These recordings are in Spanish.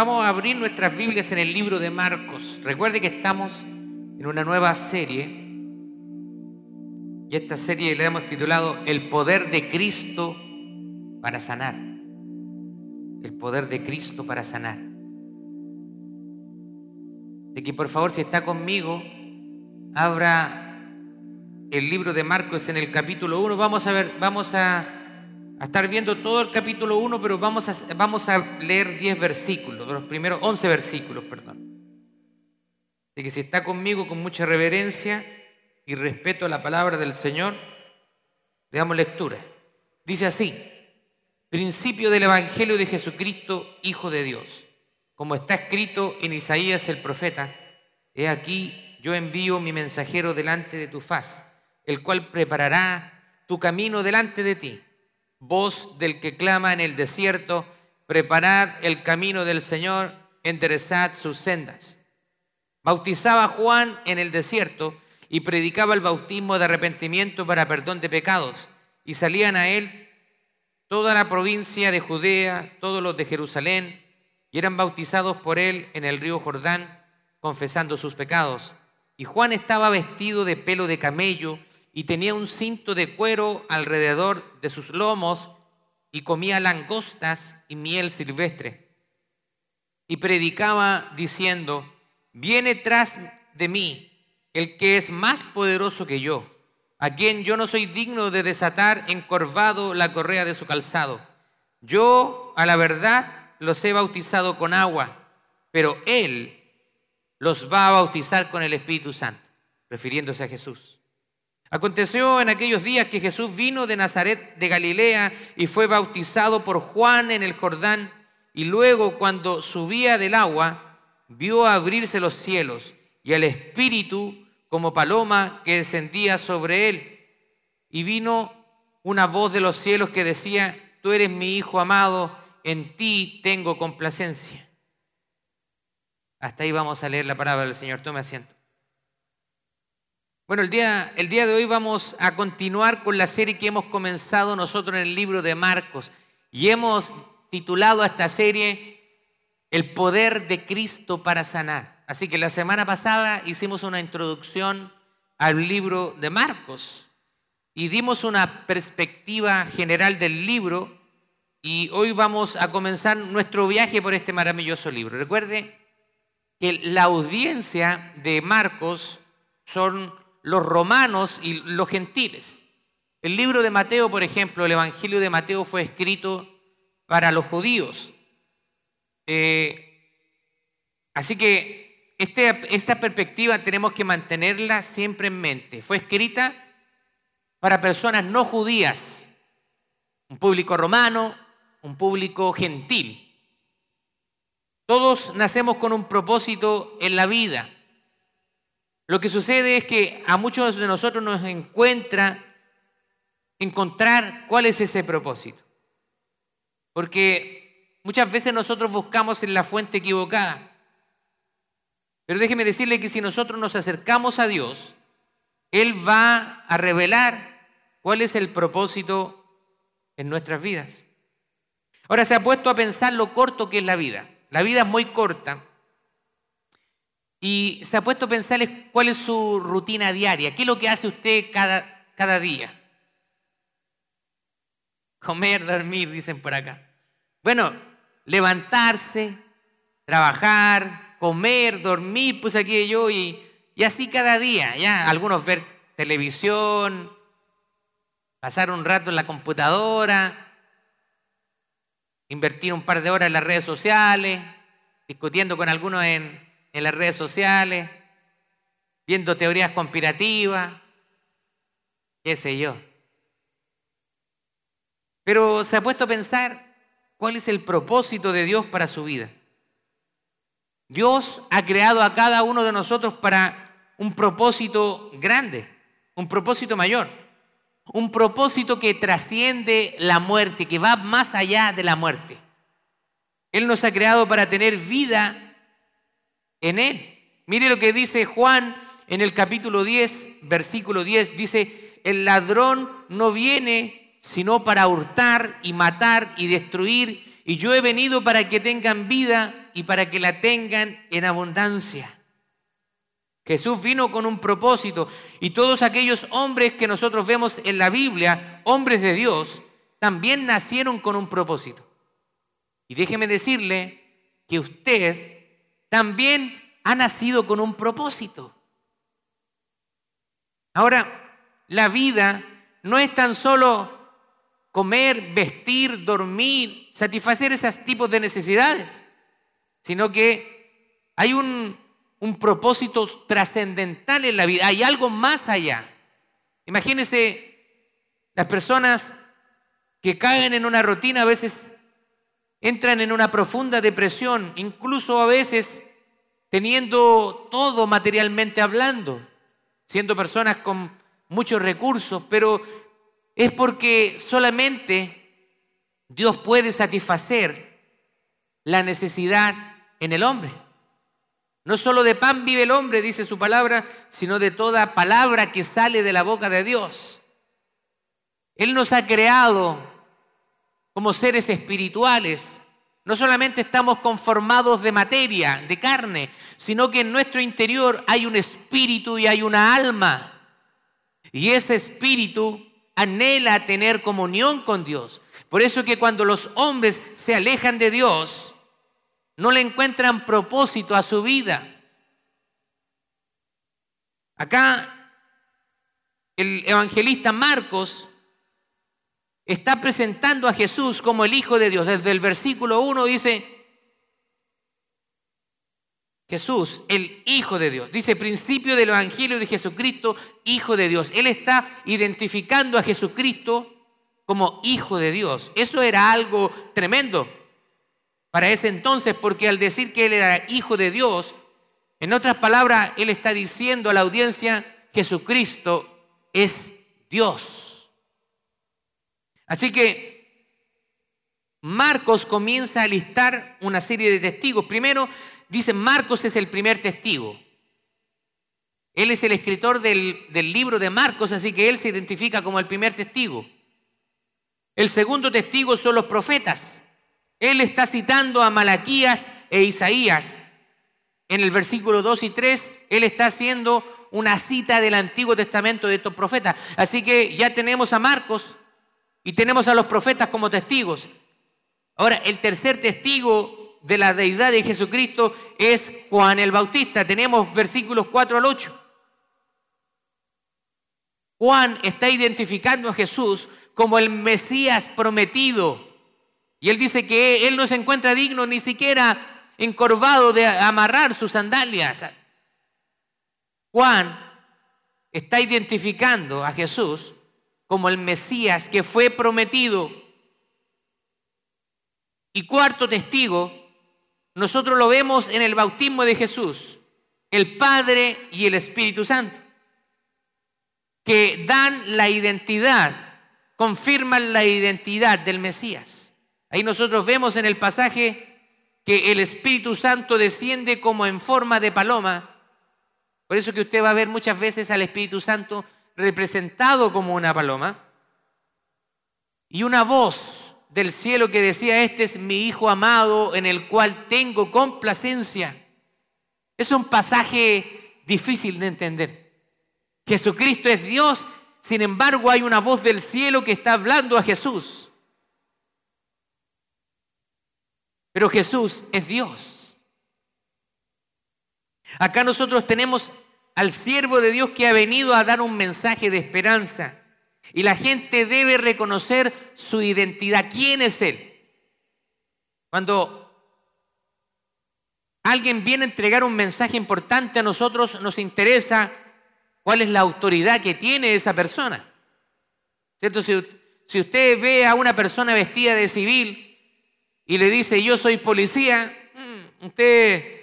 Vamos a abrir nuestras Biblias en el libro de Marcos. Recuerde que estamos en una nueva serie. Y esta serie le hemos titulado El poder de Cristo para sanar. El poder de Cristo para sanar. De que por favor, si está conmigo, abra el libro de Marcos en el capítulo 1. Vamos a ver, vamos a a estar viendo todo el capítulo 1, pero vamos a, vamos a leer 10 versículos, los primeros 11 versículos, perdón. De que si está conmigo con mucha reverencia y respeto a la palabra del Señor, le damos lectura. Dice así, principio del Evangelio de Jesucristo, Hijo de Dios. Como está escrito en Isaías el profeta, he aquí yo envío mi mensajero delante de tu faz, el cual preparará tu camino delante de ti voz del que clama en el desierto, preparad el camino del Señor, enderezad sus sendas. Bautizaba Juan en el desierto y predicaba el bautismo de arrepentimiento para perdón de pecados, y salían a él toda la provincia de Judea, todos los de Jerusalén, y eran bautizados por él en el río Jordán, confesando sus pecados. Y Juan estaba vestido de pelo de camello, y tenía un cinto de cuero alrededor de sus lomos y comía langostas y miel silvestre. Y predicaba diciendo, viene tras de mí el que es más poderoso que yo, a quien yo no soy digno de desatar encorvado la correa de su calzado. Yo, a la verdad, los he bautizado con agua, pero él los va a bautizar con el Espíritu Santo, refiriéndose a Jesús. Aconteció en aquellos días que Jesús vino de Nazaret de Galilea y fue bautizado por Juan en el Jordán y luego cuando subía del agua vio abrirse los cielos y el Espíritu como paloma que descendía sobre él. Y vino una voz de los cielos que decía, tú eres mi Hijo amado, en ti tengo complacencia. Hasta ahí vamos a leer la palabra del Señor. Tome asiento. Bueno, el día, el día de hoy vamos a continuar con la serie que hemos comenzado nosotros en el libro de Marcos y hemos titulado esta serie El poder de Cristo para sanar. Así que la semana pasada hicimos una introducción al libro de Marcos y dimos una perspectiva general del libro y hoy vamos a comenzar nuestro viaje por este maravilloso libro. Recuerde que la audiencia de Marcos son los romanos y los gentiles. El libro de Mateo, por ejemplo, el Evangelio de Mateo fue escrito para los judíos. Eh, así que este, esta perspectiva tenemos que mantenerla siempre en mente. Fue escrita para personas no judías, un público romano, un público gentil. Todos nacemos con un propósito en la vida. Lo que sucede es que a muchos de nosotros nos encuentra encontrar cuál es ese propósito. Porque muchas veces nosotros buscamos en la fuente equivocada. Pero déjeme decirle que si nosotros nos acercamos a Dios, Él va a revelar cuál es el propósito en nuestras vidas. Ahora se ha puesto a pensar lo corto que es la vida. La vida es muy corta y se ha puesto a pensar cuál es su rutina diaria, qué es lo que hace usted cada, cada día. Comer, dormir, dicen por acá. Bueno, levantarse, trabajar, comer, dormir, pues aquí yo, y, y así cada día, ya. Algunos ver televisión, pasar un rato en la computadora, invertir un par de horas en las redes sociales, discutiendo con algunos en, en las redes sociales, viendo teorías conspirativas, qué sé yo. Pero se ha puesto a pensar cuál es el propósito de Dios para su vida. Dios ha creado a cada uno de nosotros para un propósito grande, un propósito mayor, un propósito que trasciende la muerte, que va más allá de la muerte. Él nos ha creado para tener vida en Él. Mire lo que dice Juan en el capítulo 10, versículo 10. Dice, el ladrón no viene sino para hurtar y matar y destruir. Y yo he venido para que tengan vida y para que la tengan en abundancia. Jesús vino con un propósito y todos aquellos hombres que nosotros vemos en la Biblia, hombres de Dios, también nacieron con un propósito. Y déjeme decirle que usted también ha nacido con un propósito. Ahora, la vida no es tan solo comer, vestir, dormir, satisfacer esos tipos de necesidades, sino que hay un, un propósito trascendental en la vida, hay algo más allá. Imagínense las personas que caen en una rutina a veces entran en una profunda depresión, incluso a veces teniendo todo materialmente hablando, siendo personas con muchos recursos, pero es porque solamente Dios puede satisfacer la necesidad en el hombre. No solo de pan vive el hombre, dice su palabra, sino de toda palabra que sale de la boca de Dios. Él nos ha creado como seres espirituales. No solamente estamos conformados de materia, de carne, sino que en nuestro interior hay un espíritu y hay una alma. Y ese espíritu anhela tener comunión con Dios. Por eso que cuando los hombres se alejan de Dios, no le encuentran propósito a su vida. Acá el evangelista Marcos está presentando a Jesús como el Hijo de Dios. Desde el versículo 1 dice, Jesús, el Hijo de Dios. Dice principio del Evangelio de Jesucristo, Hijo de Dios. Él está identificando a Jesucristo como Hijo de Dios. Eso era algo tremendo para ese entonces, porque al decir que Él era Hijo de Dios, en otras palabras, Él está diciendo a la audiencia, Jesucristo es Dios. Así que Marcos comienza a listar una serie de testigos. Primero, dice Marcos es el primer testigo. Él es el escritor del, del, libro de Marcos, así que él se identifica como el primer testigo. El segundo testigo son los profetas. Él está citando a Malaquías e Isaías. En el versículo 2 y 3, él está haciendo una cita del Antiguo Testamento de estos profetas. Así que ya tenemos a Marcos, y tenemos a los profetas como testigos. Ahora, el tercer testigo de la deidad de Jesucristo es Juan el Bautista. Tenemos versículos 4 al 8. Juan está identificando a Jesús como el Mesías prometido. Y él dice que él no se encuentra digno ni siquiera encorvado de amarrar sus sandalias. Juan está identificando a Jesús como el Mesías que fue prometido. Y cuarto testigo, nosotros lo vemos en el bautismo de Jesús, el Padre y el Espíritu Santo, que dan la identidad, confirman la identidad del Mesías. Ahí nosotros vemos en el pasaje que el Espíritu Santo desciende como en forma de paloma. Por eso que usted va a ver muchas veces al Espíritu Santo representado como una paloma, y una voz del cielo que decía, este es mi Hijo amado en el cual tengo complacencia. Es un pasaje difícil de entender. Jesucristo es Dios, sin embargo hay una voz del cielo que está hablando a Jesús. Pero Jesús es Dios. Acá nosotros tenemos al siervo de Dios que ha venido a dar un mensaje de esperanza. Y la gente debe reconocer su identidad. ¿Quién es Él? Cuando alguien viene a entregar un mensaje importante a nosotros, nos interesa cuál es la autoridad que tiene esa persona. ¿Cierto? Si, si usted ve a una persona vestida de civil y le dice yo soy policía, mm, usted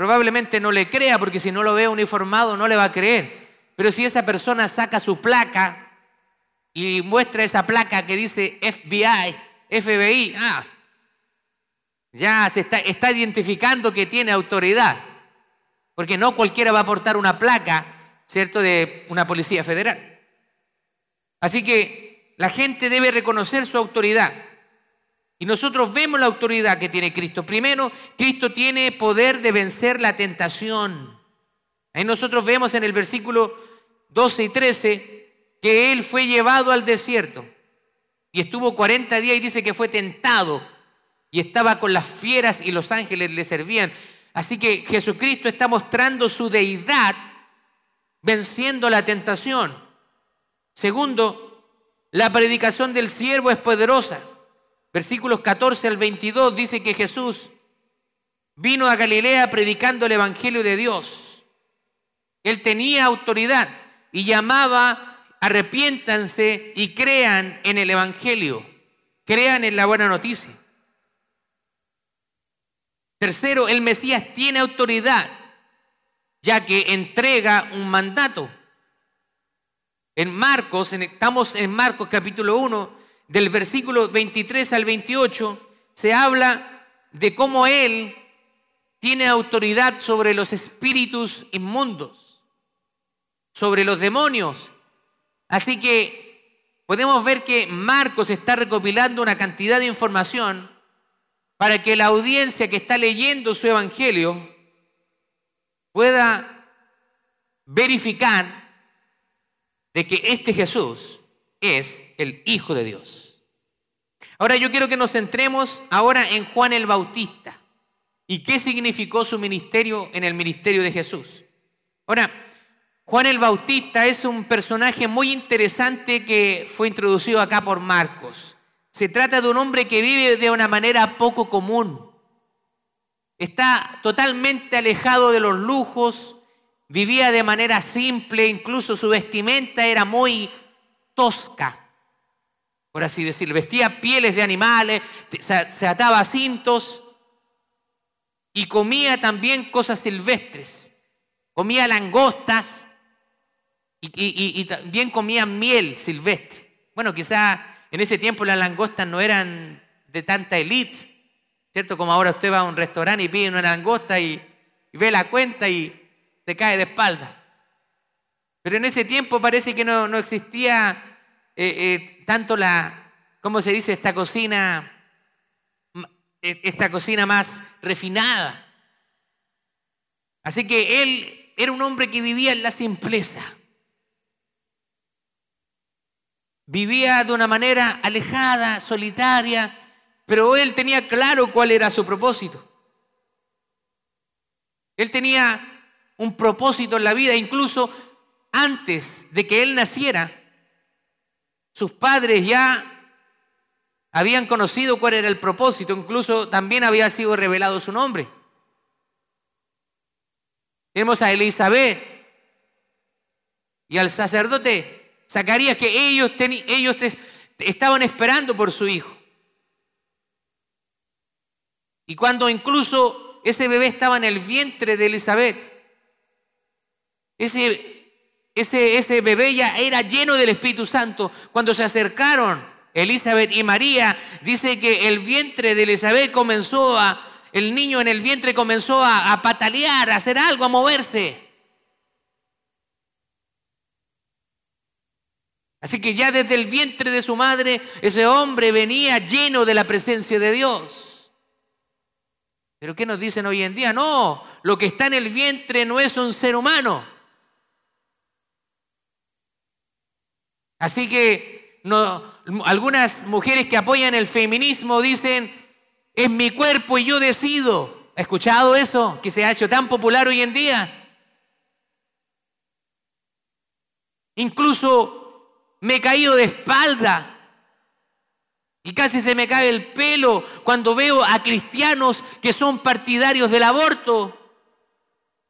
Probablemente no le crea porque si no lo ve uniformado no le va a creer. Pero si esa persona saca su placa y muestra esa placa que dice FBI, FBI, ah, ya se está, está identificando que tiene autoridad. Porque no cualquiera va a portar una placa, ¿cierto?, de una policía federal. Así que la gente debe reconocer su autoridad. Y nosotros vemos la autoridad que tiene Cristo. Primero, Cristo tiene poder de vencer la tentación. Ahí nosotros vemos en el versículo 12 y 13 que Él fue llevado al desierto y estuvo 40 días y dice que fue tentado y estaba con las fieras y los ángeles le servían. Así que Jesucristo está mostrando su deidad venciendo la tentación. Segundo, la predicación del siervo es poderosa. Versículos 14 al 22 dice que Jesús vino a Galilea predicando el Evangelio de Dios. Él tenía autoridad y llamaba, arrepiéntanse y crean en el Evangelio, crean en la buena noticia. Tercero, el Mesías tiene autoridad, ya que entrega un mandato. En Marcos, estamos en Marcos capítulo 1, del versículo 23 al 28, se habla de cómo Él tiene autoridad sobre los espíritus inmundos, sobre los demonios. Así que podemos ver que Marcos está recopilando una cantidad de información para que la audiencia que está leyendo su evangelio pueda verificar de que este Jesús es el Hijo de Dios. Ahora yo quiero que nos centremos ahora en Juan el Bautista y qué significó su ministerio en el ministerio de Jesús. Ahora, Juan el Bautista es un personaje muy interesante que fue introducido acá por Marcos. Se trata de un hombre que vive de una manera poco común. Está totalmente alejado de los lujos, vivía de manera simple, incluso su vestimenta era muy tosca, por así decirlo. Vestía pieles de animales, se ataba cintos y comía también cosas silvestres. Comía langostas y, también comía miel silvestre. Bueno, quizá en ese tiempo las langostas no eran de tanta élite, ¿cierto? Como ahora usted va a un restaurante y pide una langosta y ve la cuenta y se cae de espalda. Pero en ese tiempo parece que no, existía eh, eh, tanto la, ¿cómo se dice? Esta cocina, e, esta cocina más refinada. Así que él era un hombre que vivía en la simpleza. Vivía de una manera alejada, solitaria, pero él tenía claro cuál era su propósito. Él tenía un propósito en la vida, incluso antes de que él naciera, sus padres ya habían conocido cuál era el propósito, incluso también había sido revelado su nombre. Tenemos a Elizabeth y al sacerdote Zacarías que ellos, estaban esperando por su hijo. Y cuando incluso ese bebé estaba en el vientre de Elizabeth, ese, ese, ese bebé ya era lleno del Espíritu Santo. Cuando se acercaron Elizabeth y María, dice que el vientre de Elizabeth comenzó a, el niño en el vientre comenzó a, a patalear, a hacer algo, a moverse. Así que ya desde el vientre de su madre, ese hombre venía lleno de la presencia de Dios. Pero ¿qué nos dicen hoy en día? No, lo que está en el vientre no es un ser humano. Así que no, algunas mujeres que apoyan el feminismo dicen, es mi cuerpo y yo decido. ¿Ha escuchado eso que se ha hecho tan popular hoy en día? Incluso me he caído de espalda y casi se me cae el pelo cuando veo a cristianos que son partidarios del aborto,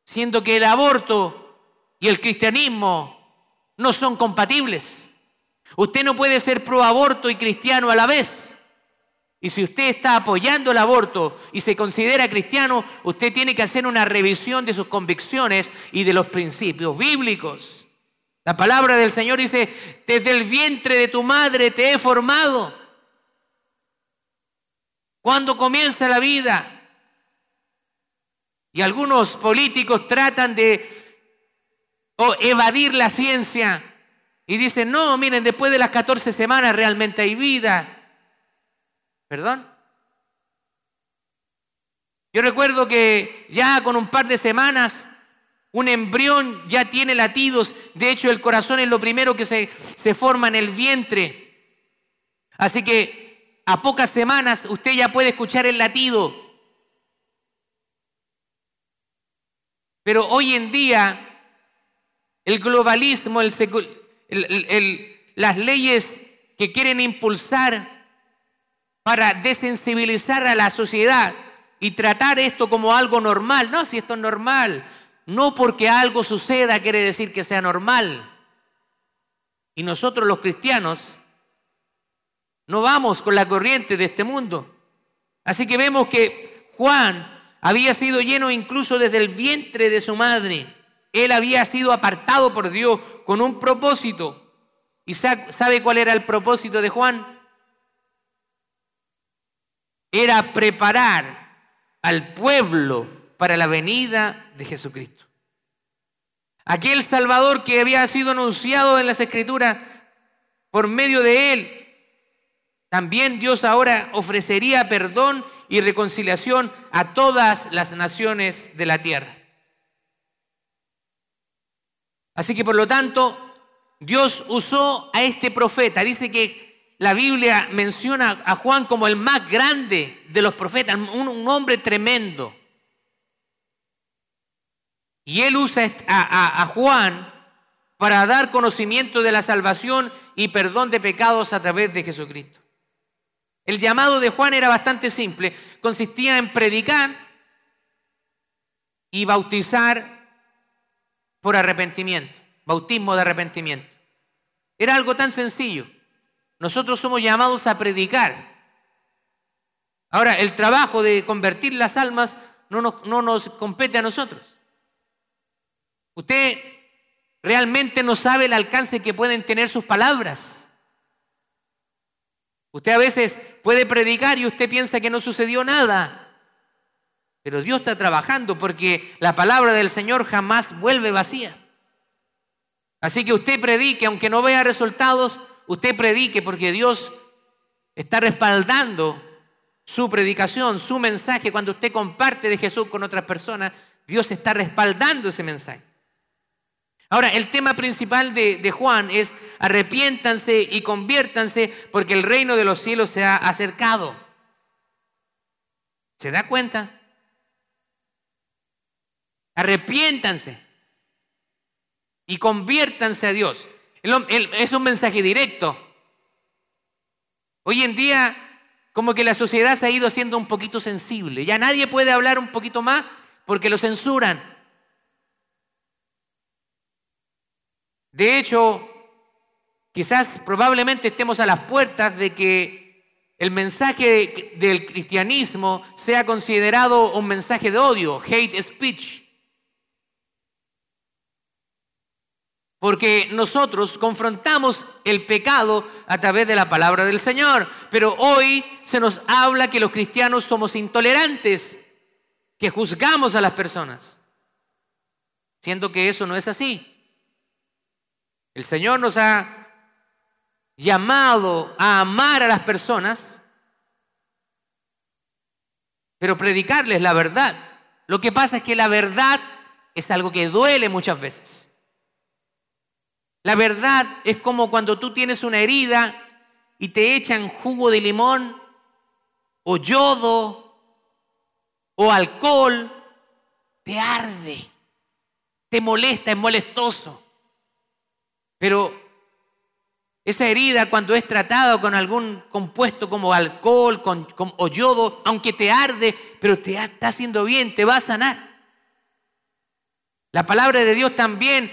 siendo que el aborto y el cristianismo no son compatibles. Usted no puede ser pro aborto y cristiano a la vez. Y si usted está apoyando el aborto y se considera cristiano, usted tiene que hacer una revisión de sus convicciones y de los principios bíblicos. La palabra del Señor dice, desde el vientre de tu madre te he formado. ¿Cuándo comienza la vida? Y algunos políticos tratan de evadir la ciencia y dicen, no, miren, después de las 14 semanas realmente hay vida. ¿Perdón? Yo recuerdo que ya con un par de semanas un embrión ya tiene latidos. De hecho, el corazón es lo primero que se, se forma en el vientre. Así que a pocas semanas usted ya puede escuchar el latido. Pero hoy en día el globalismo, las leyes que quieren impulsar para desensibilizar a la sociedad y tratar esto como algo normal. No, si esto es normal. No porque algo suceda quiere decir que sea normal. Y nosotros los cristianos no vamos con la corriente de este mundo. Así que vemos que Juan había sido lleno incluso desde el vientre de su madre. Él había sido apartado por Dios con un propósito. ¿Y sabe cuál era el propósito de Juan? Era preparar al pueblo para la venida de Jesucristo. Aquel Salvador que había sido anunciado en las Escrituras por medio de él, también Dios ahora ofrecería perdón y reconciliación a todas las naciones de la tierra. Así que por lo tanto, Dios usó a este profeta. Dice que la Biblia menciona a Juan como el más grande de los profetas, un, hombre tremendo. Y él usa a, a Juan para dar conocimiento de la salvación y perdón de pecados a través de Jesucristo. El llamado de Juan era bastante simple, consistía en predicar y bautizar por arrepentimiento, bautismo de arrepentimiento. Era algo tan sencillo. Nosotros somos llamados a predicar. Ahora, el trabajo de convertir las almas no nos, no nos compete a nosotros. Usted realmente no sabe el alcance que pueden tener sus palabras. Usted a veces puede predicar y usted piensa que no sucedió nada. Pero Dios está trabajando porque la palabra del Señor jamás vuelve vacía. Así que usted predique, aunque no vea resultados, usted predique porque Dios está respaldando su predicación, su mensaje. Cuando usted comparte de Jesús con otras personas, Dios está respaldando ese mensaje. Ahora, el tema principal de, Juan es arrepiéntanse y conviértanse porque el reino de los cielos se ha acercado. ¿Se da cuenta? Arrepiéntanse y conviértanse a Dios. Es un mensaje directo. Hoy en día, como que la sociedad se ha ido haciendo un poquito sensible. Ya nadie puede hablar un poquito más porque lo censuran. De hecho, quizás probablemente estemos a las puertas de que el mensaje del cristianismo sea considerado un mensaje de odio, hate speech. Porque nosotros confrontamos el pecado a través de la palabra del Señor. Pero hoy se nos habla que los cristianos somos intolerantes, que juzgamos a las personas. Siendo que eso no es así. El Señor nos ha llamado a amar a las personas, pero predicarles la verdad. Lo que pasa es que la verdad es algo que duele muchas veces. La verdad es como cuando tú tienes una herida y te echan jugo de limón o yodo o alcohol, te arde, te molesta, es molestoso. Pero esa herida cuando es tratada con algún compuesto como alcohol o yodo, aunque te arde, pero te está haciendo bien, te va a sanar. La palabra de Dios también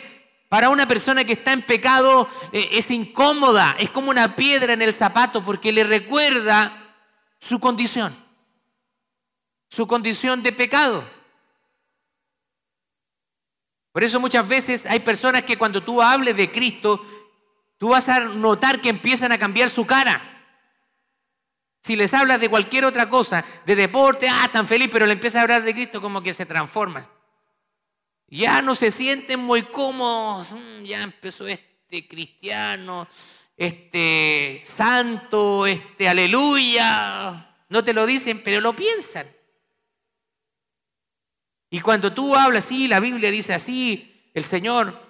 para una persona que está en pecado eh, es incómoda, es como una piedra en el zapato porque le recuerda su condición, su condición de pecado. Por eso muchas veces hay personas que cuando tú hables de Cristo, tú vas a notar que empiezan a cambiar su cara. Si les hablas de cualquier otra cosa, de deporte, ah, tan feliz, pero le empiezas a hablar de Cristo como que se transforma. Ya no se sienten muy cómodos. Mm, ya empezó este cristiano, este santo, este aleluya. No te lo dicen, pero lo piensan. Y cuando tú hablas, sí, la Biblia dice así, el Señor,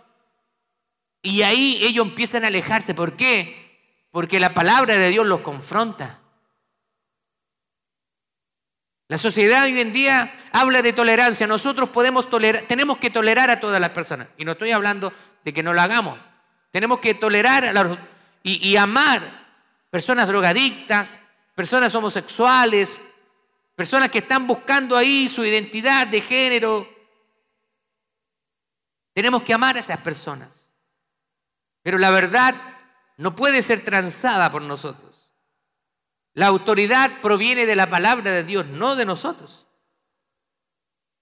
y ahí ellos empiezan a alejarse. ¿Por qué? Porque la palabra de Dios los confronta. La sociedad hoy en día habla de tolerancia. Nosotros podemos tolerar, tenemos que tolerar a todas las personas. Y no estoy hablando de que no lo hagamos. Tenemos que tolerar a y, y amar personas drogadictas, personas homosexuales, personas que están buscando ahí su identidad de género. Tenemos que amar a esas personas. Pero la verdad no puede ser transada por nosotros. La autoridad proviene de la palabra de Dios, no de nosotros.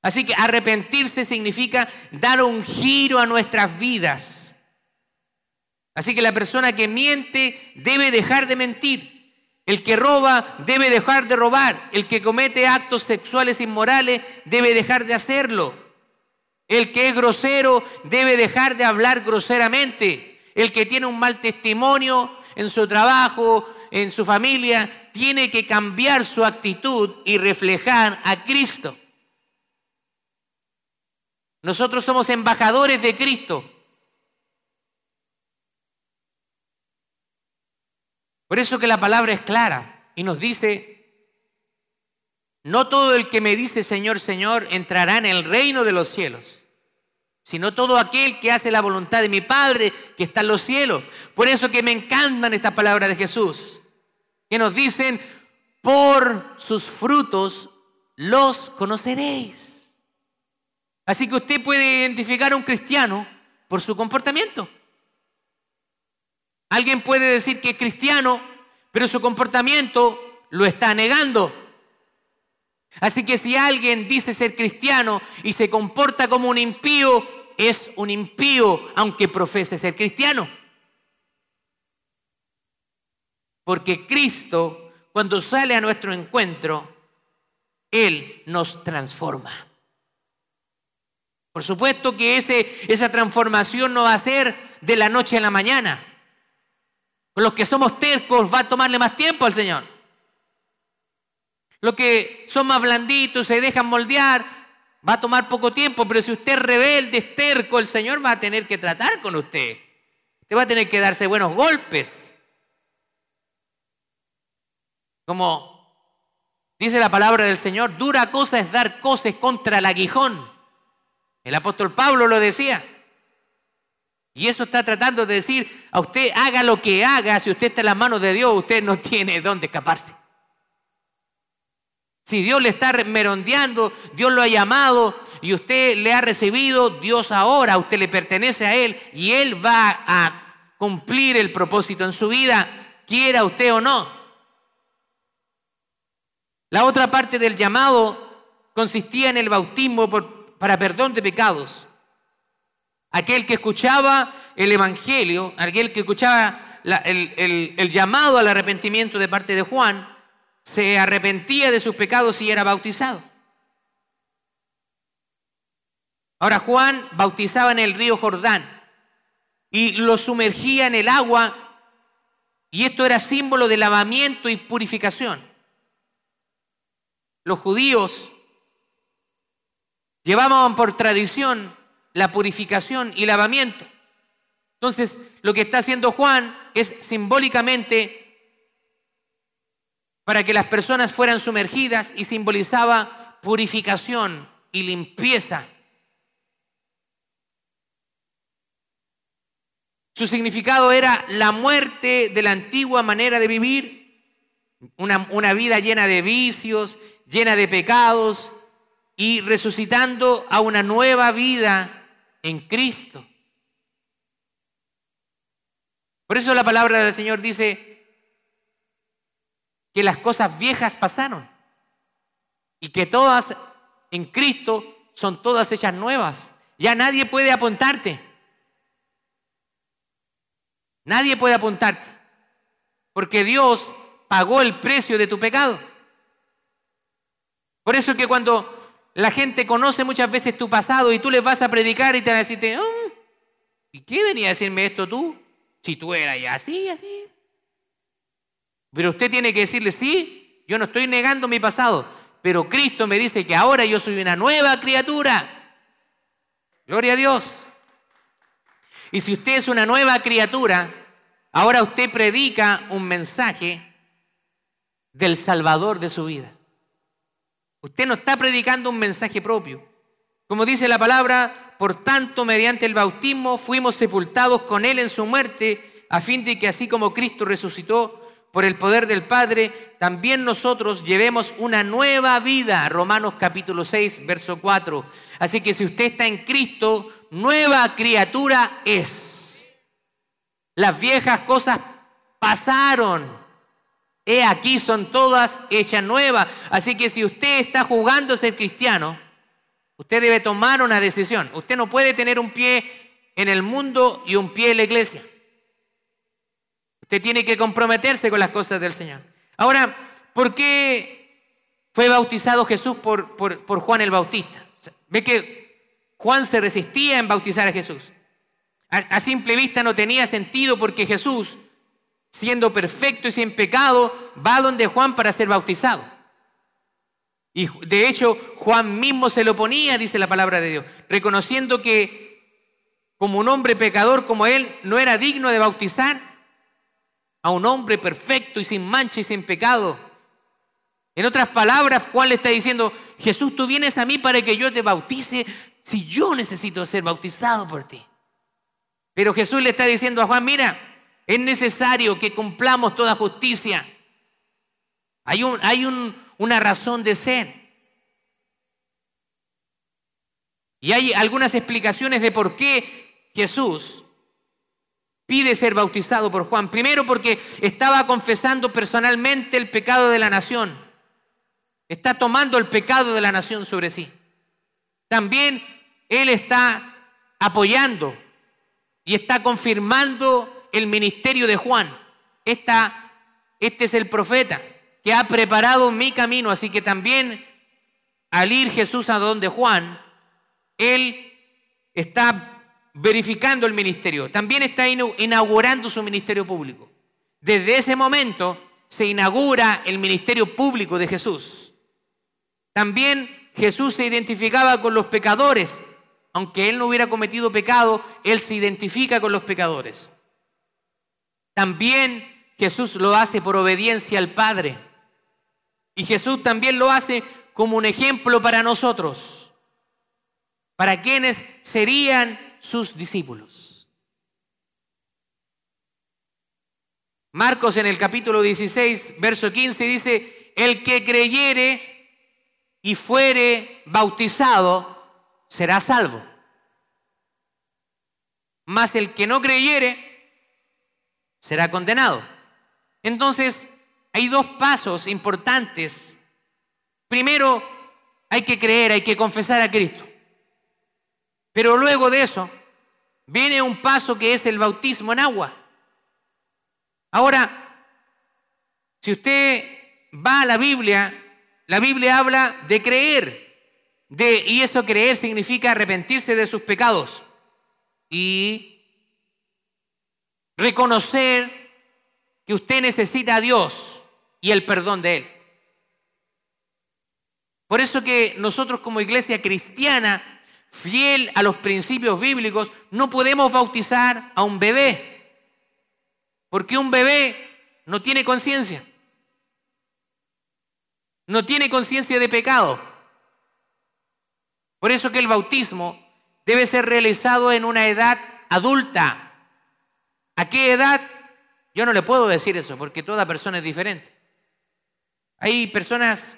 Así que arrepentirse significa dar un giro a nuestras vidas. Así que la persona que miente debe dejar de mentir. El que roba debe dejar de robar. El que comete actos sexuales inmorales debe dejar de hacerlo. El que es grosero debe dejar de hablar groseramente. El que tiene un mal testimonio en su trabajo, en su familia, tiene que cambiar su actitud y reflejar a Cristo. Nosotros somos embajadores de Cristo. Por eso que la palabra es clara y nos dice, no todo el que me dice Señor, Señor entrará en el reino de los cielos, sino todo aquel que hace la voluntad de mi Padre que está en los cielos. Por eso que me encantan estas palabras de Jesús que nos dicen, por sus frutos los conoceréis. Así que usted puede identificar a un cristiano por su comportamiento. Alguien puede decir que es cristiano, pero su comportamiento lo está negando. Así que si alguien dice ser cristiano y se comporta como un impío, es un impío aunque profese ser cristiano. Porque Cristo, cuando sale a nuestro encuentro, Él nos transforma. Por supuesto que ese, esa transformación no va a ser de la noche a la mañana. Los que somos tercos va a tomarle más tiempo al Señor. Los que son más blanditos, se dejan moldear, va a tomar poco tiempo, pero si usted es rebelde, es terco, el Señor va a tener que tratar con usted. Usted va a tener que darse buenos golpes. Como dice la palabra del Señor, dura cosa es dar cosas contra el aguijón. El apóstol Pablo lo decía. Y eso está tratando de decir a usted, haga lo que haga, si usted está en las manos de Dios, usted no tiene dónde escaparse. Si Dios le está merondeando, Dios lo ha llamado y usted le ha recibido, Dios ahora, usted le pertenece a Él y Él va a cumplir el propósito en su vida, quiera usted o no. La otra parte del llamado consistía en el bautismo para perdón de pecados. Aquel que escuchaba el Evangelio, aquel que escuchaba el, llamado al arrepentimiento de parte de Juan, se arrepentía de sus pecados y era bautizado. Ahora Juan bautizaba en el río Jordán y lo sumergía en el agua y esto era símbolo de lavamiento y purificación los judíos llevaban por tradición la purificación y lavamiento. Entonces, lo que está haciendo Juan es simbólicamente para que las personas fueran sumergidas y simbolizaba purificación y limpieza. Su significado era la muerte de la antigua manera de vivir, una, vida llena de vicios llena de pecados y resucitando a una nueva vida en Cristo. Por eso la palabra del Señor dice que las cosas viejas pasaron y que todas en Cristo son todas hechas nuevas. Ya nadie puede apuntarte. Nadie puede apuntarte. Porque Dios pagó el precio de tu pecado. Por eso es que cuando la gente conoce muchas veces tu pasado y tú les vas a predicar y te van a decir, mm, ¿y qué venía a decirme esto tú? Si tú eras así, así. Pero usted tiene que decirle, sí, yo no estoy negando mi pasado, pero Cristo me dice que ahora yo soy una nueva criatura. Gloria a Dios. Y si usted es una nueva criatura, ahora usted predica un mensaje del Salvador de su vida. Usted no está predicando un mensaje propio. Como dice la palabra, por tanto, mediante el bautismo fuimos sepultados con Él en su muerte, a fin de que así como Cristo resucitó por el poder del Padre, también nosotros llevemos una nueva vida. Romanos capítulo 6, verso 4. Así que si usted está en Cristo, nueva criatura es. Las viejas cosas pasaron. He aquí son todas hechas nuevas. Así que si usted está jugando a ser cristiano, usted debe tomar una decisión. Usted no puede tener un pie en el mundo y un pie en la iglesia. Usted tiene que comprometerse con las cosas del Señor. Ahora, ¿por qué fue bautizado Jesús por, por, Juan el Bautista? Ve que Juan se resistía en bautizar a Jesús. A, simple vista no tenía sentido porque Jesús, siendo perfecto y sin pecado, va donde Juan para ser bautizado. Y de hecho, Juan mismo se lo ponía, dice la palabra de Dios, reconociendo que como un hombre pecador como él no era digno de bautizar a un hombre perfecto y sin mancha y sin pecado. En otras palabras, Juan le está diciendo, Jesús, tú vienes a mí para que yo te bautice si yo necesito ser bautizado por ti. Pero Jesús le está diciendo a Juan, mira, es necesario que cumplamos toda justicia. Hay, un, hay una razón de ser. Y hay algunas explicaciones de por qué Jesús pide ser bautizado por Juan. Primero porque estaba confesando personalmente el pecado de la nación. Está tomando el pecado de la nación sobre sí. También él está apoyando y está confirmando el ministerio de Juan. Esta, este es el profeta que ha preparado mi camino, así que también al ir Jesús a donde Juan, él está verificando el ministerio, también está inaugurando su ministerio público. Desde ese momento se inaugura el ministerio público de Jesús. También Jesús se identificaba con los pecadores. Aunque él no hubiera cometido pecado, él se identifica con los pecadores. También Jesús lo hace por obediencia al Padre. Y Jesús también lo hace como un ejemplo para nosotros, para quienes serían sus discípulos. Marcos en el capítulo 16, verso 15 dice, el que creyere y fuere bautizado será salvo. Mas el que no creyere será condenado. Entonces, hay dos pasos importantes. Primero, hay que creer, hay que confesar a Cristo. Pero luego de eso viene un paso que es el bautismo en agua. Ahora, si usted va a la Biblia, la Biblia habla de creer. De, y eso creer significa arrepentirse de sus pecados y reconocer que usted necesita a Dios y el perdón de Él. Por eso que nosotros como iglesia cristiana fiel a los principios bíblicos, no podemos bautizar a un bebé, porque un bebé no tiene conciencia, no tiene conciencia de pecado. Por eso que el bautismo debe ser realizado en una edad adulta. ¿A qué edad? Yo no le puedo decir eso, porque toda persona es diferente. Hay personas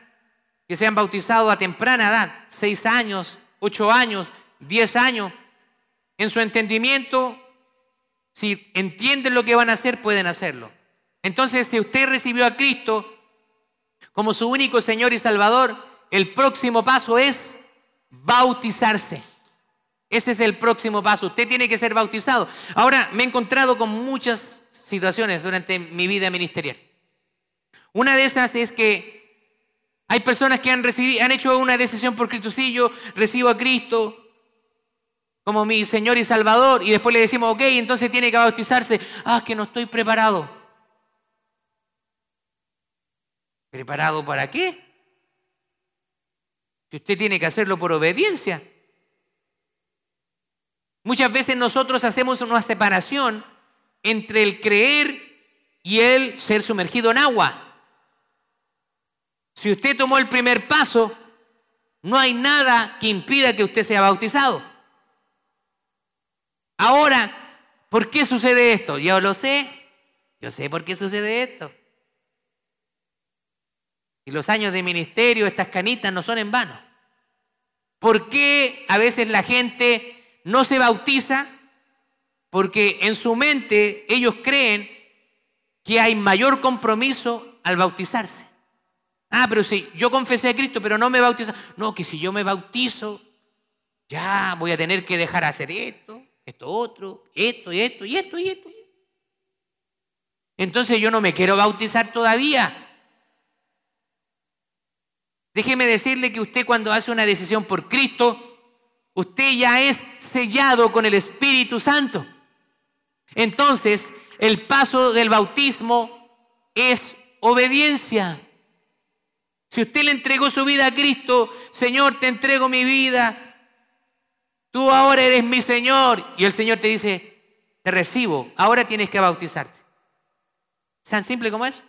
que se han bautizado a temprana edad, seis años, ocho años, diez años, en su entendimiento, si entienden lo que van a hacer, pueden hacerlo. Entonces, si usted recibió a Cristo como su único Señor y Salvador, el próximo paso es bautizarse. Ese es el próximo paso. Usted tiene que ser bautizado. Ahora, me he encontrado con muchas situaciones durante mi vida ministerial. Una de esas es que hay personas que han, recibido, han hecho una decisión por Cristo, recibo a Cristo como mi Señor y Salvador, y después le decimos, ok, entonces tiene que bautizarse. Ah, que no estoy preparado. ¿Preparado para qué? Si usted tiene que hacerlo por obediencia. Muchas veces nosotros hacemos una separación entre el creer y el ser sumergido en agua. Si usted tomó el primer paso, no hay nada que impida que usted sea bautizado. Ahora, ¿por qué sucede esto? Yo lo sé. Yo sé por qué sucede esto. Y los años de ministerio, estas canitas no son en vano. ¿Por qué a veces la gente no se bautiza? Porque en su mente ellos creen que hay mayor compromiso al bautizarse. Ah, pero si yo confesé a Cristo, pero no me bautizo. No, que si yo me bautizo, ya voy a tener que dejar hacer esto, esto otro, esto y esto y esto y esto. Entonces yo no me quiero bautizar todavía. Déjeme decirle que usted cuando hace una decisión por Cristo, usted ya es sellado con el Espíritu Santo. Entonces, el paso del bautismo es obediencia. Si usted le entregó su vida a Cristo, Señor, te entrego mi vida, tú ahora eres mi Señor. Y el Señor te dice, te recibo, ahora tienes que bautizarte. ¿Es tan simple como eso?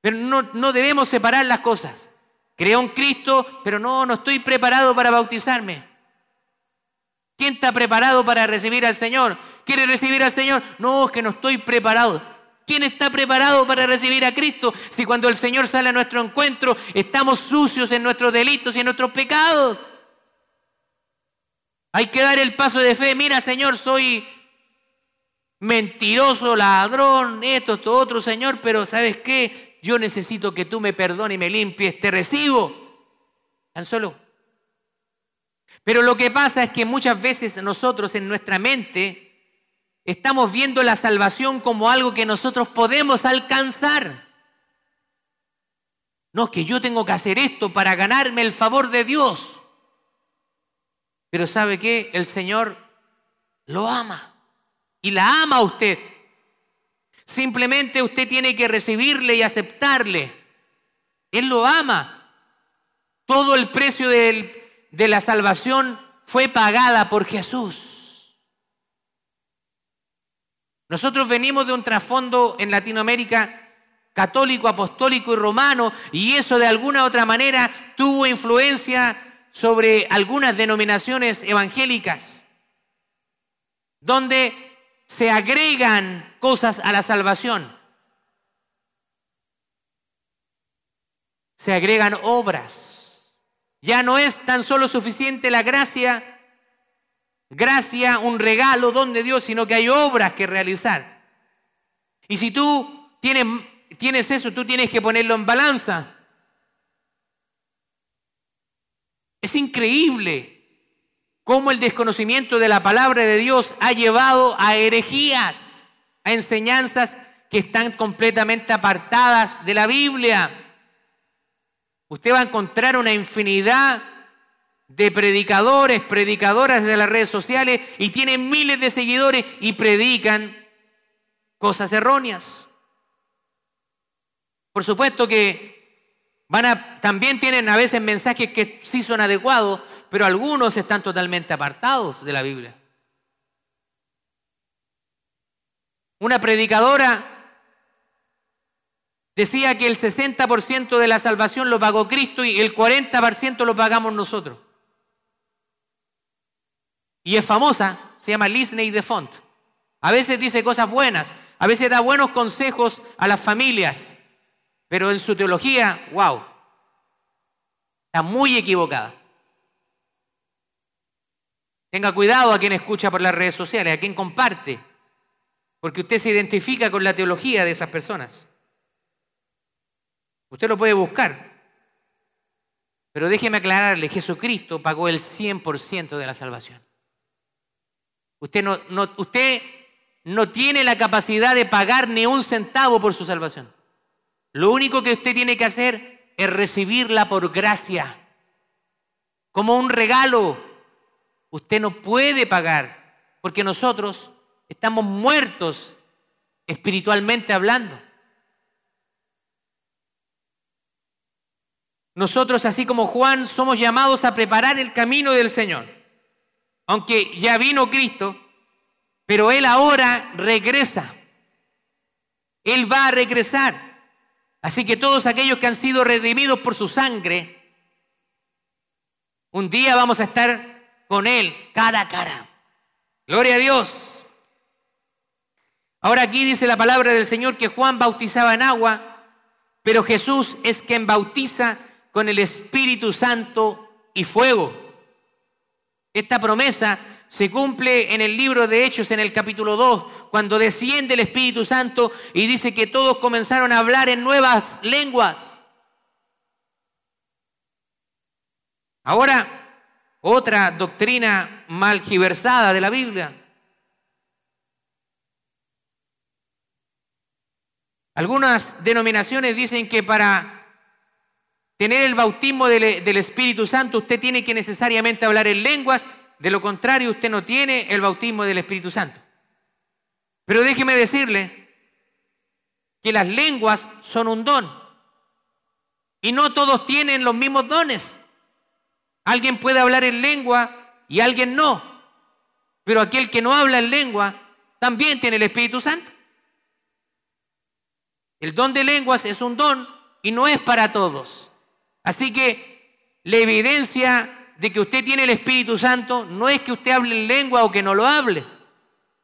Pero no, no debemos separar las cosas. Creo en Cristo, pero no, no estoy preparado para bautizarme. ¿Quién está preparado para recibir al Señor? ¿Quiere recibir al Señor? No, es que no estoy preparado. ¿Quién está preparado para recibir a Cristo si cuando el Señor sale a nuestro encuentro estamos sucios en nuestros delitos y en nuestros pecados? Hay que dar el paso de fe. Mira, Señor, soy mentiroso, ladrón, esto, esto, otro, Señor, pero ¿sabes qué? Yo necesito que tú me perdones y me limpies. Te recibo. Tan solo. Pero lo que pasa es que muchas veces nosotros en nuestra mente Estamos viendo la salvación como algo que nosotros podemos alcanzar. No, que yo tengo que hacer esto para ganarme el favor de Dios. Pero ¿sabe qué? El Señor lo ama. Y la ama a usted. Simplemente usted tiene que recibirle y aceptarle. Él lo ama. Todo el precio de la salvación fue pagada por Jesús. Nosotros venimos de un trasfondo en Latinoamérica católico, apostólico y romano, y eso de alguna u otra manera tuvo influencia sobre algunas denominaciones evangélicas, donde se agregan cosas a la salvación. Se agregan obras. Ya no es tan solo suficiente la gracia, gracia, un regalo, don de Dios, sino que hay obras que realizar. Y si tú tienes, tienes eso, tú tienes que ponerlo en balanza. Es increíble cómo el desconocimiento de la palabra de Dios ha llevado a herejías, a enseñanzas que están completamente apartadas de la Biblia. Usted va a encontrar una infinidad de predicadores, predicadoras de las redes sociales y tienen miles de seguidores y predican cosas erróneas. Por supuesto que van a, también tienen a veces mensajes que sí son adecuados, pero algunos están totalmente apartados de la Biblia. Una predicadora decía que el 60% de la salvación lo pagó Cristo y el 40% lo pagamos nosotros y es famosa, se llama Lisney de Font. A veces dice cosas buenas, a veces da buenos consejos a las familias, pero en su teología, wow, está muy equivocada. Tenga cuidado a quien escucha por las redes sociales, a quien comparte, porque usted se identifica con la teología de esas personas. Usted lo puede buscar. Pero déjeme aclararle, Jesucristo pagó el 100% de la salvación. Usted no, usted no tiene la capacidad de pagar ni un centavo por su salvación. Lo único que usted tiene que hacer es recibirla por gracia, como un regalo. Usted no puede pagar, porque nosotros estamos muertos espiritualmente hablando. Nosotros, así como Juan, somos llamados a preparar el camino del Señor. Aunque ya vino Cristo, pero Él ahora regresa. Él va a regresar. Así que todos aquellos que han sido redimidos por su sangre, un día vamos a estar con Él cara a cara. Gloria a Dios. Ahora aquí dice la palabra del Señor que Juan bautizaba en agua, pero Jesús es quien bautiza con el Espíritu Santo y fuego. Esta promesa se cumple en el libro de Hechos, en el capítulo 2, cuando desciende el Espíritu Santo y dice que todos comenzaron a hablar en nuevas lenguas. Ahora, otra doctrina malgiversada de la Biblia. Algunas denominaciones dicen que para tener el bautismo del, Espíritu Santo usted tiene que necesariamente hablar en lenguas, de lo contrario usted no tiene el bautismo del Espíritu Santo. Pero déjeme decirle que las lenguas son un don y no todos tienen los mismos dones. Alguien puede hablar en lengua y alguien no, pero aquel que no habla en lengua también tiene el Espíritu Santo. El don de lenguas es un don y no es para todos. Así que la evidencia de que usted tiene el Espíritu Santo no es que usted hable en lengua o que no lo hable,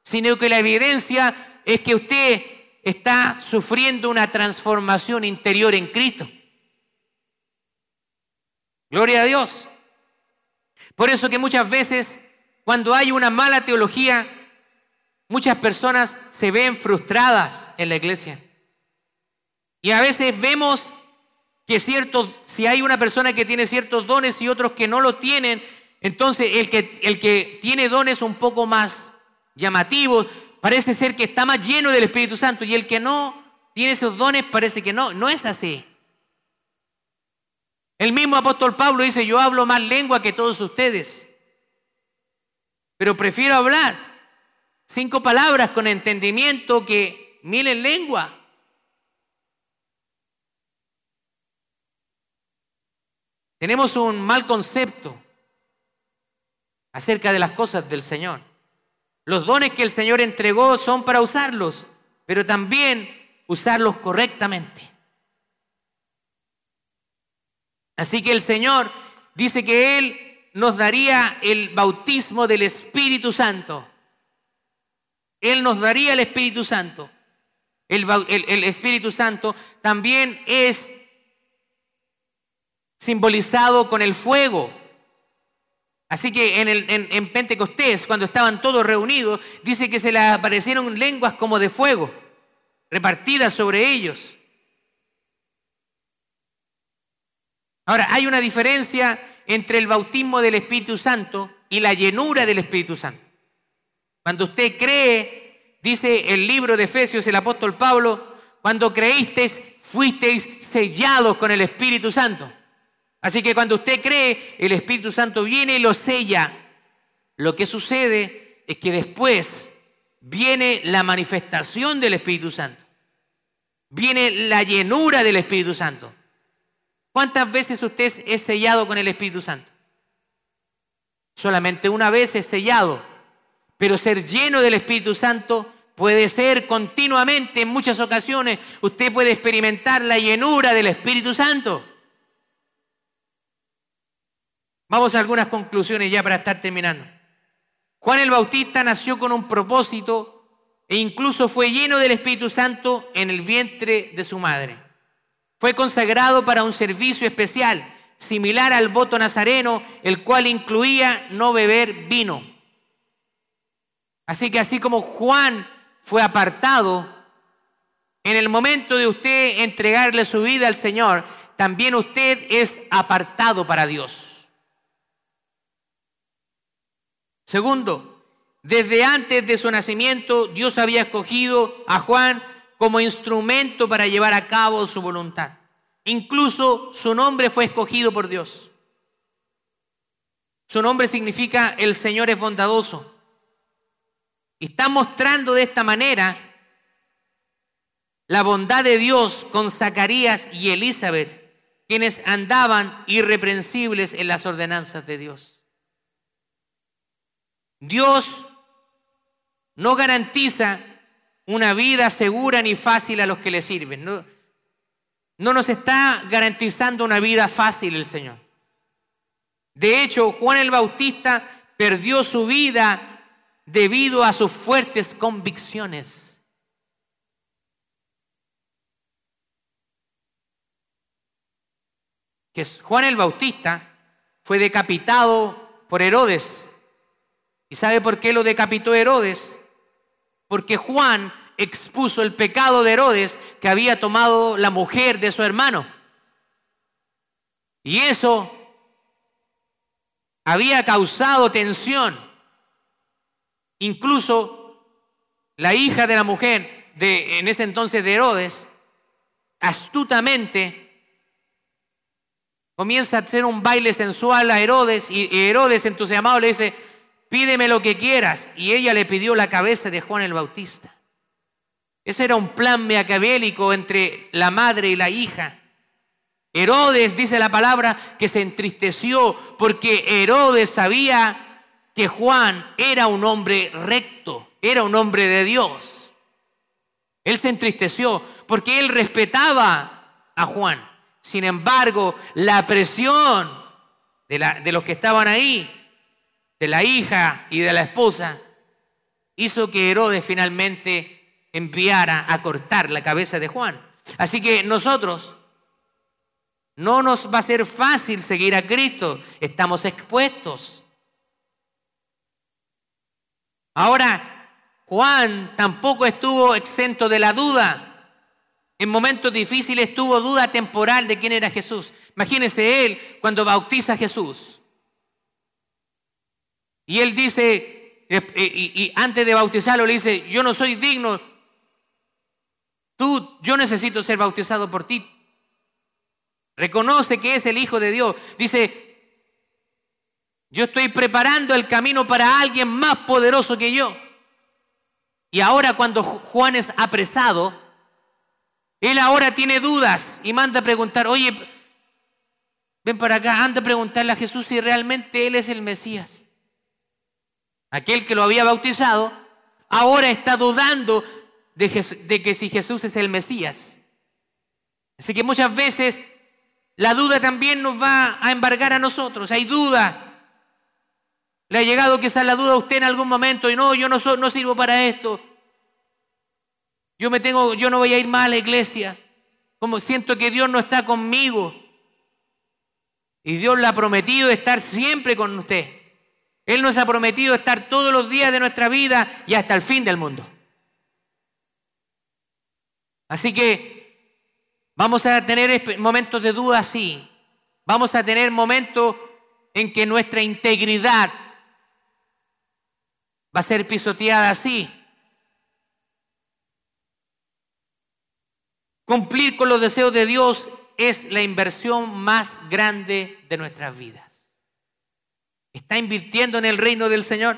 sino que la evidencia es que usted está sufriendo una transformación interior en Cristo. Gloria a Dios. Por eso que muchas veces cuando hay una mala teología, muchas personas se ven frustradas en la iglesia. Y a veces vemos que si hay una persona que tiene ciertos dones y otros que no lo tienen, entonces el que, el que tiene dones un poco más llamativos, parece ser que está más lleno del Espíritu Santo y el que no tiene esos dones parece que no, no es así. El mismo apóstol Pablo dice, yo hablo más lengua que todos ustedes, pero prefiero hablar cinco palabras con entendimiento que mil en lengua. Tenemos un mal concepto acerca de las cosas del Señor. Los dones que el Señor entregó son para usarlos, pero también usarlos correctamente. Así que el Señor dice que Él nos daría el bautismo del Espíritu Santo. Él nos daría el Espíritu Santo. El, Espíritu Santo también es simbolizado con el fuego. Así que en, Pentecostés, cuando estaban todos reunidos, dice que se les aparecieron lenguas como de fuego, repartidas sobre ellos. Ahora, hay una diferencia entre el bautismo del Espíritu Santo y la llenura del Espíritu Santo. Cuando usted cree, dice el libro de Efesios, el apóstol Pablo, cuando creísteis, fuisteis sellados con el Espíritu Santo. Así que cuando usted cree, el Espíritu Santo viene y lo sella. Lo que sucede es que después viene la manifestación del Espíritu Santo. Viene la llenura del Espíritu Santo. ¿Cuántas veces usted es sellado con el Espíritu Santo? Solamente una vez es sellado. Pero ser lleno del Espíritu Santo puede ser continuamente, en muchas ocasiones, usted puede experimentar la llenura del Espíritu Santo. Vamos a algunas conclusiones ya para estar terminando. Juan el Bautista nació con un propósito e incluso fue lleno del Espíritu Santo en el vientre de su madre. Fue consagrado para un servicio especial, similar al voto nazareno, el cual incluía no beber vino. Así que así como Juan fue apartado, en el momento de usted entregarle su vida al Señor, también usted es apartado para Dios. Segundo, desde antes de su nacimiento Dios había escogido a Juan como instrumento para llevar a cabo su voluntad. Incluso su nombre fue escogido por Dios. Su nombre significa el Señor es bondadoso. Y está mostrando de esta manera la bondad de Dios con Zacarías y Elizabeth, quienes andaban irreprensibles en las ordenanzas de Dios. Dios no garantiza una vida segura ni fácil a los que le sirven. No, no nos está garantizando una vida fácil el Señor. De hecho, Juan el Bautista perdió su vida debido a sus fuertes convicciones. que Juan el Bautista fue decapitado por Herodes. ¿Y sabe por qué lo decapitó Herodes? Porque Juan expuso el pecado de Herodes que había tomado la mujer de su hermano. Y eso había causado tensión. Incluso la hija de la mujer de en ese entonces de Herodes astutamente Comienza a hacer un baile sensual a Herodes y Herodes entusiasmado le dice, pídeme lo que quieras. Y ella le pidió la cabeza de Juan el Bautista. Ese era un plan maquiavélico entre la madre y la hija. Herodes, dice la palabra, que se entristeció porque Herodes sabía que Juan era un hombre recto, era un hombre de Dios. Él se entristeció porque él respetaba a Juan. Sin embargo, la presión de, los que estaban ahí, de la hija y de la esposa, hizo que Herodes finalmente enviara a cortar la cabeza de Juan. Así que nosotros no nos va a ser fácil seguir a Cristo, estamos expuestos. Ahora, Juan tampoco estuvo exento de la duda. En momentos difíciles tuvo duda temporal de quién era Jesús. Imagínese él cuando bautiza a Jesús. Y él dice, y, antes de bautizarlo le dice, yo no soy digno, tú, yo necesito ser bautizado por ti. Reconoce que es el Hijo de Dios. Dice, yo estoy preparando el camino para alguien más poderoso que yo. Y ahora cuando Juan es apresado, él ahora tiene dudas y manda a preguntar, oye, ven para acá, anda a preguntarle a Jesús si realmente Él es el Mesías. Aquel que lo había bautizado, ahora está dudando de, que si Jesús es el Mesías. Así que muchas veces la duda también nos va a embargar a nosotros. Hay duda. Le ha llegado quizás la duda a usted en algún momento y no, yo no, no sirvo para esto. Yo me tengo, yo no voy a ir más a la iglesia. Como siento que Dios no está conmigo. Y Dios le ha prometido estar siempre con usted. Él nos ha prometido estar todos los días de nuestra vida y hasta el fin del mundo. Así que vamos a tener momentos de duda así. Vamos a tener momentos en que nuestra integridad va a ser pisoteada así. Cumplir con los deseos de Dios es la inversión más grande de nuestras vidas. ¿Está invirtiendo en el reino del Señor?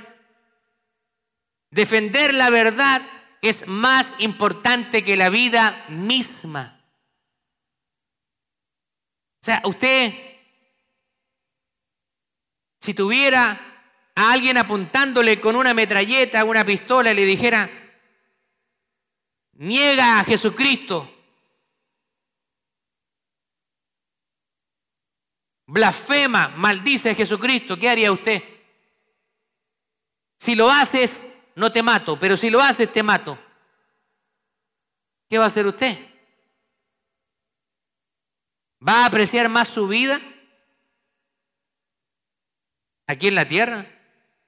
Defender la verdad es más importante que la vida misma. O sea, usted, si tuviera a alguien apuntándole con una metralleta, una pistola, y le dijera, niega a Jesucristo, blasfema, maldice a Jesucristo, ¿qué haría usted? Si lo haces, no te mato, pero si lo haces, te mato. ¿Qué va a hacer usted? ¿Va a apreciar más su vida aquí en la tierra?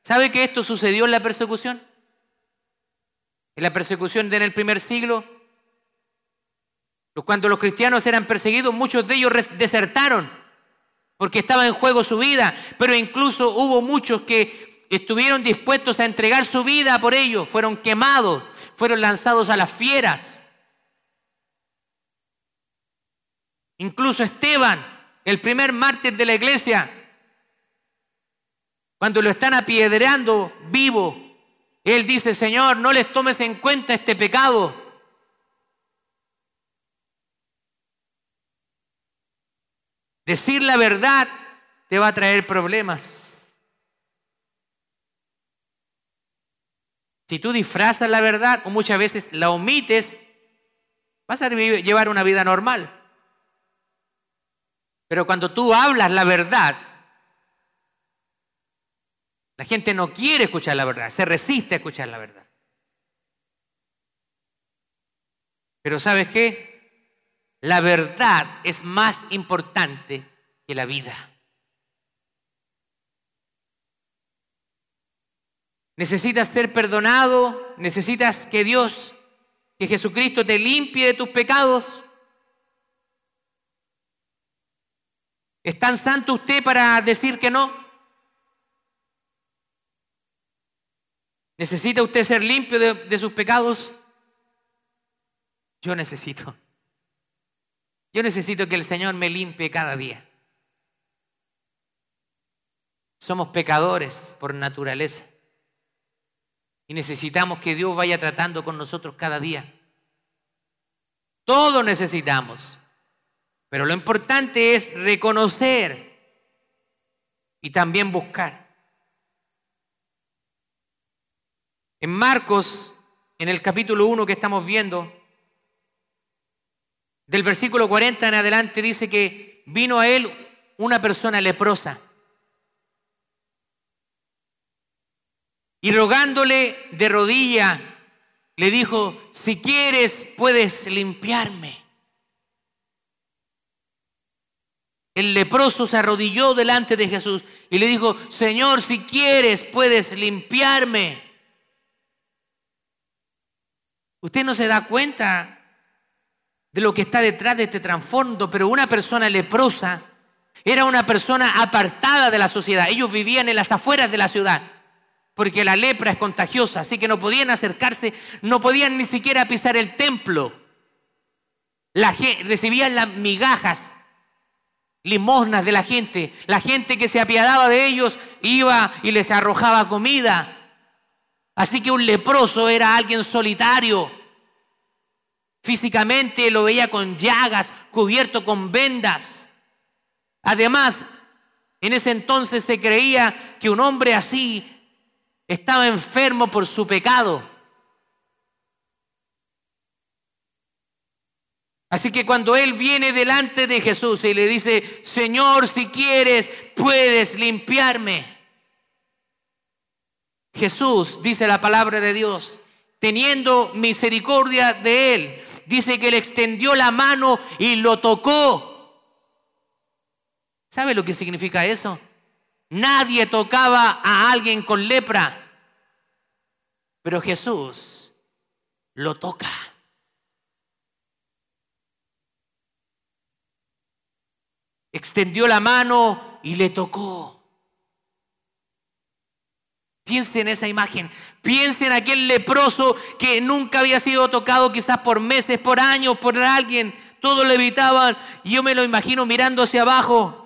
¿Sabe que esto sucedió en la persecución? En la persecución de en el primer siglo, cuando los cristianos eran perseguidos, muchos de ellos desertaron porque estaba en juego su vida, pero incluso hubo muchos que estuvieron dispuestos a entregar su vida por ellos, fueron quemados, fueron lanzados a las fieras. Incluso Esteban, el primer mártir de la iglesia, cuando lo están apedreando vivo, él dice, Señor, no les tomes en cuenta este pecado. Decir la verdad te va a traer problemas. Si tú disfrazas la verdad o muchas veces la omites, vas a llevar una vida normal. Pero cuando tú hablas la verdad, la gente no quiere escuchar la verdad, se resiste a escuchar la verdad. Pero ¿sabes qué? La verdad es más importante que la vida. Necesitas ser perdonado, necesitas que Dios, que Jesucristo te limpie de tus pecados. ¿Es tan santo usted para decir que no? ¿Necesita usted ser limpio de, sus pecados? Yo necesito. Yo necesito que el Señor me limpie cada día. Somos pecadores por naturaleza. Y necesitamos que Dios vaya tratando con nosotros cada día. Todo necesitamos. Pero lo importante es reconocer y también buscar. En Marcos, en el capítulo 1 que estamos viendo, del versículo 40 en adelante dice que vino a él una persona leprosa. Y rogándole de rodilla, le dijo, si quieres puedes limpiarme. El leproso se arrodilló delante de Jesús y le dijo, Señor, si quieres puedes limpiarme. Usted no se da cuenta de lo que está detrás de este trasfondo, pero una persona leprosa era una persona apartada de la sociedad. Ellos vivían en las afueras de la ciudad porque la lepra es contagiosa, así que no podían acercarse, no podían ni siquiera pisar el templo. La, recibían las migajas, limosnas de la gente. La gente que se apiadaba de ellos iba y les arrojaba comida. Así que un leproso era alguien solitario. Físicamente lo veía con llagas, cubierto con vendas. Además, en ese entonces se creía que un hombre así estaba enfermo por su pecado. Así que cuando él viene delante de Jesús y le dice, Señor, si quieres, puedes limpiarme. Jesús, dice la palabra de Dios, teniendo misericordia de él, dice que le extendió la mano y lo tocó. ¿Sabe lo que significa eso? Nadie tocaba a alguien con lepra, pero Jesús lo toca. Extendió la mano y le tocó. Piense en esa imagen. Piense en aquel leproso que nunca había sido tocado quizás por meses, por años, por alguien. Todos le evitaban. Y yo me lo imagino mirando hacia abajo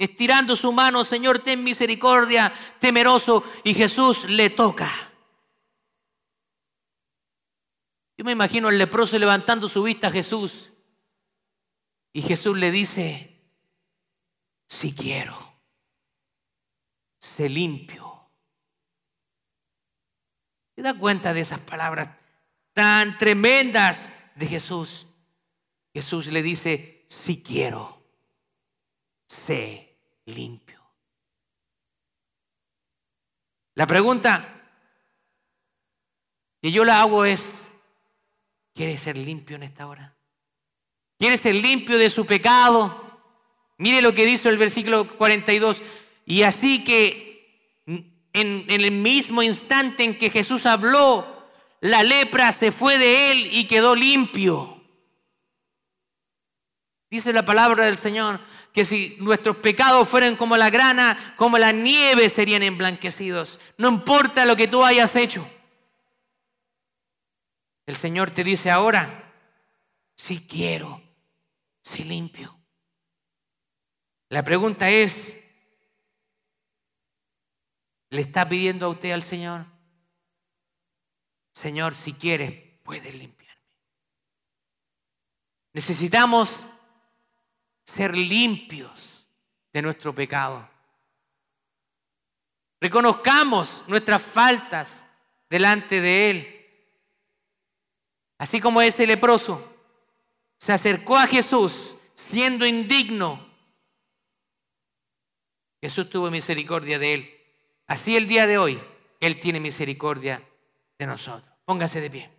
estirando su mano, Señor, ten misericordia, temeroso, y Jesús le toca. Yo me imagino al leproso levantando su vista a Jesús, y Jesús le dice, si quiero, sé limpio. ¿Se da cuenta de esas palabras tan tremendas de Jesús? Jesús le dice, si quiero, sé limpio. La pregunta que yo la hago es, ¿quiere ser limpio en esta hora? ¿Quiere ser limpio de su pecado? Mire lo que dice el versículo 42. Y así que en, el mismo instante en que Jesús habló, la lepra se fue de él y quedó limpio. Dice la palabra del Señor que si nuestros pecados fueran como la grana, como la nieve serían emblanquecidos. No importa lo que tú hayas hecho. El Señor te dice ahora, si quiero, sé limpio. La pregunta es, ¿le está pidiendo a usted al Señor? Señor, si quieres, puedes limpiarme. Necesitamos ser limpios de nuestro pecado. Reconozcamos nuestras faltas delante de Él. Así como ese leproso se acercó a Jesús siendo indigno, Jesús tuvo misericordia de él. Así el día de hoy, Él tiene misericordia de nosotros. Póngase de pie.